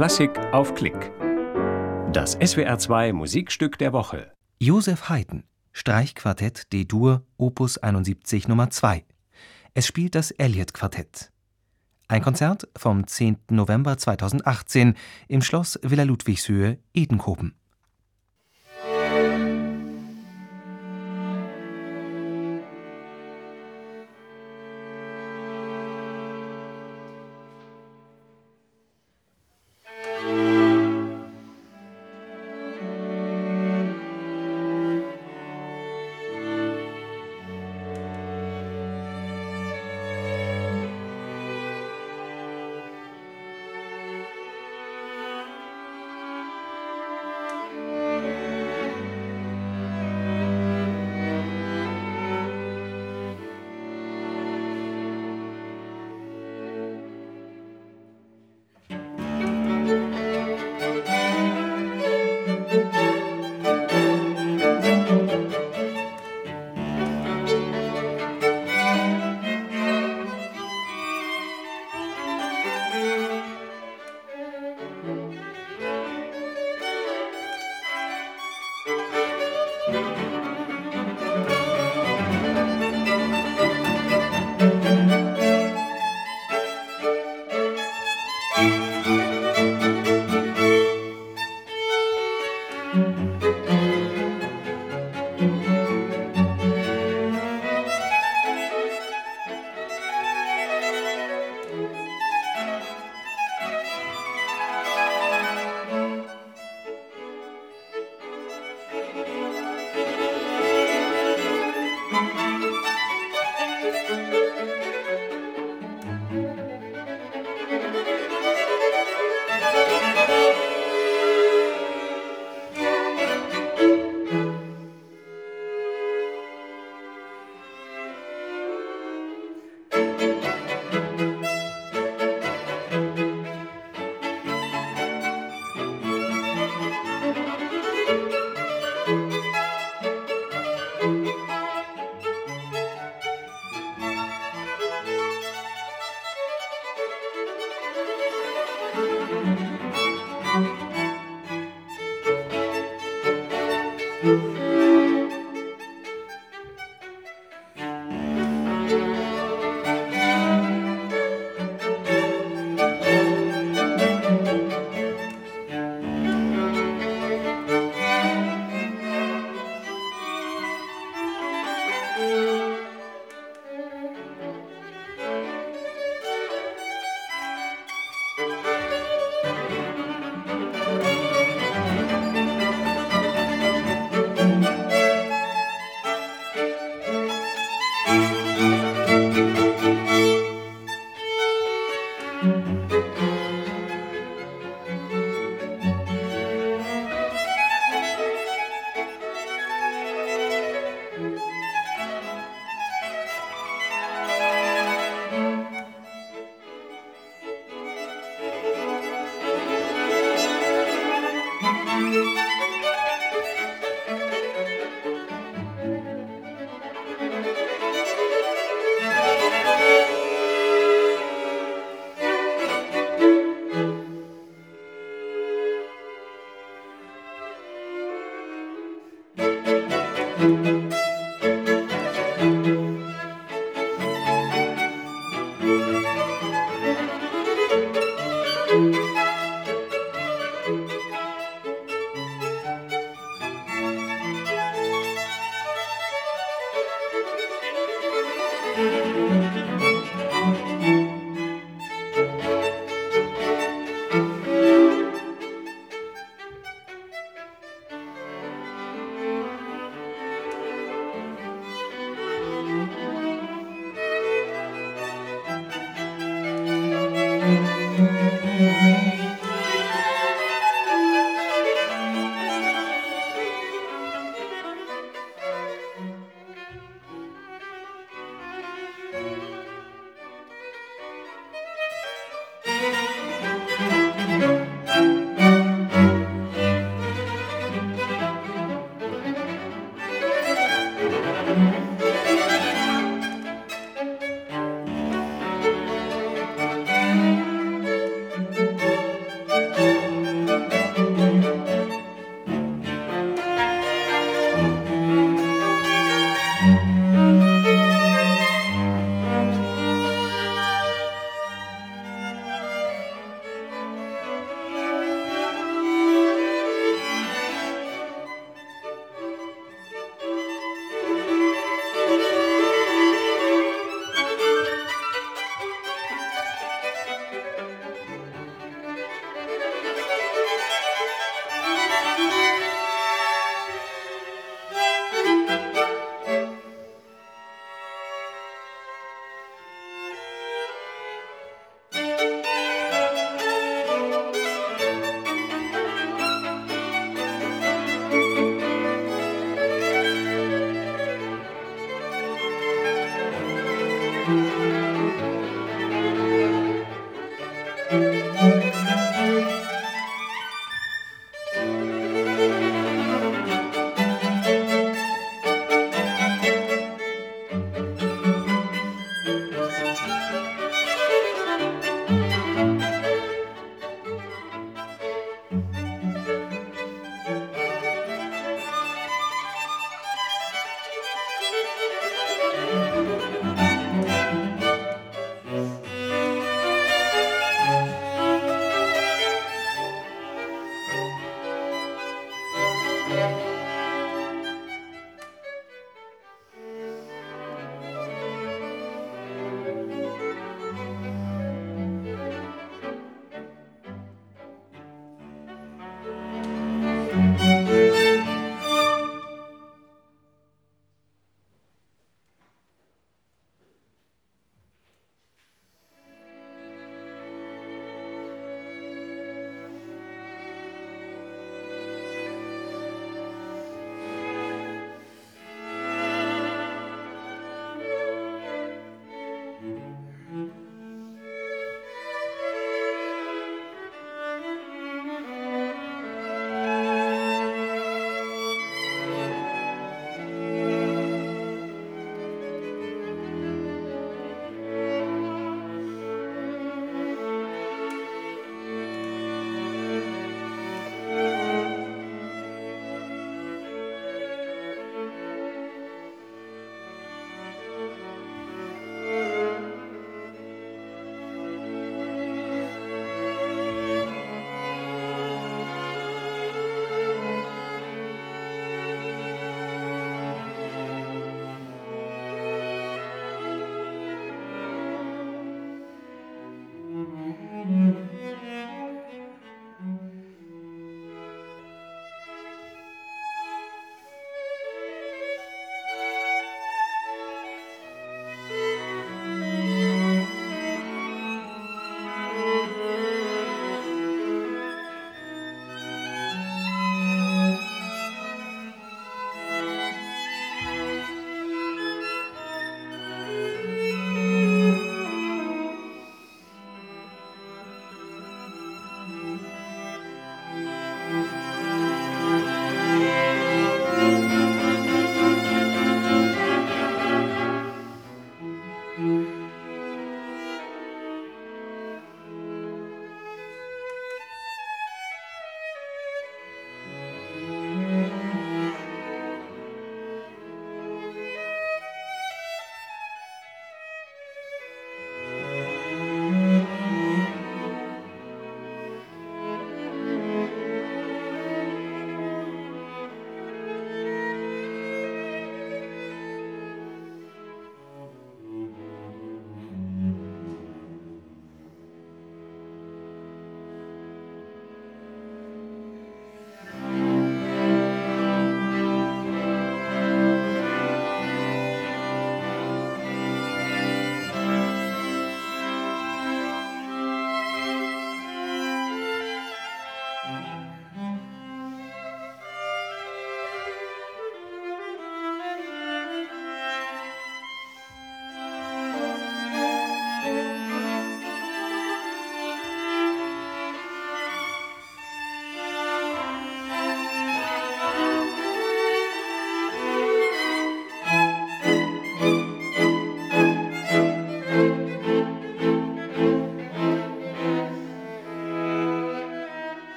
Klassik auf Klick. Das SWR2 Musikstück der Woche. Josef Haydn, Streichquartett D-Dur, Opus 71 Nummer 2. Es spielt das Elliott-Quartett. Ein Konzert vom 10. November 2018 im Schloss Villa Ludwigshöhe, Edenkoben.